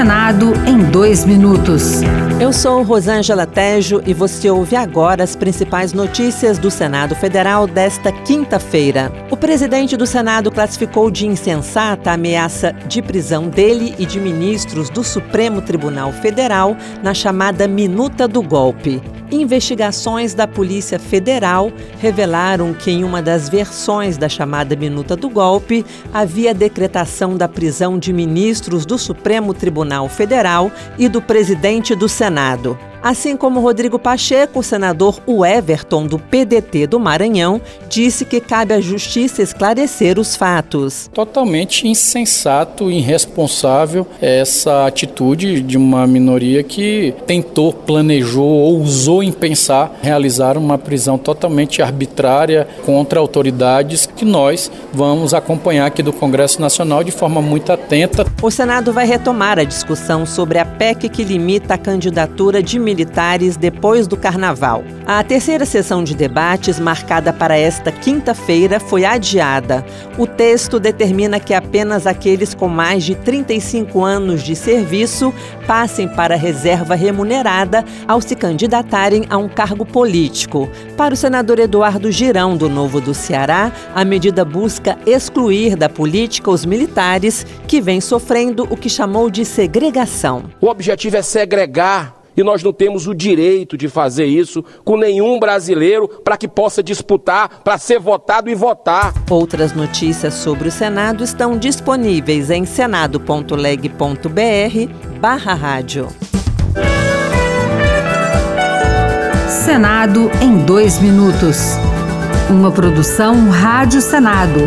Senado em dois minutos. Eu sou Rosângela Tejo e você ouve agora as principais notícias do Senado Federal desta quinta-feira. O presidente do Senado classificou de insensata a ameaça de prisão dele e de ministros do Supremo Tribunal Federal na chamada Minuta do Golpe. Investigações da Polícia Federal revelaram que, em uma das versões da chamada Minuta do Golpe, havia decretação da prisão de ministros do Supremo Tribunal Federal e do presidente do Senado. Assim como Rodrigo Pacheco, o senador Everton, do PDT do Maranhão, disse que cabe à justiça esclarecer os fatos. Totalmente insensato e irresponsável essa atitude de uma minoria que tentou, planejou ou usou em pensar realizar uma prisão totalmente arbitrária contra autoridades que nós vamos acompanhar aqui do Congresso Nacional de forma muito atenta. O Senado vai retomar a discussão sobre a PEC que limita a candidatura de militares depois do carnaval. A terceira sessão de debates, marcada para esta quinta-feira, foi adiada. O texto determina que apenas aqueles com mais de 35 anos de serviço passem para a reserva remunerada ao se candidatarem a um cargo político. Para o senador Eduardo Girão, do Novo do Ceará, a medida busca excluir da política os militares que vêm sofrendo o que chamou de segregação. O objetivo é segregar e nós não temos o direito de fazer isso com nenhum brasileiro para que possa disputar, para ser votado e votar. Outras notícias sobre o Senado estão disponíveis em senado.leg.br barra rádio. Senado em dois minutos. Uma produção Rádio Senado.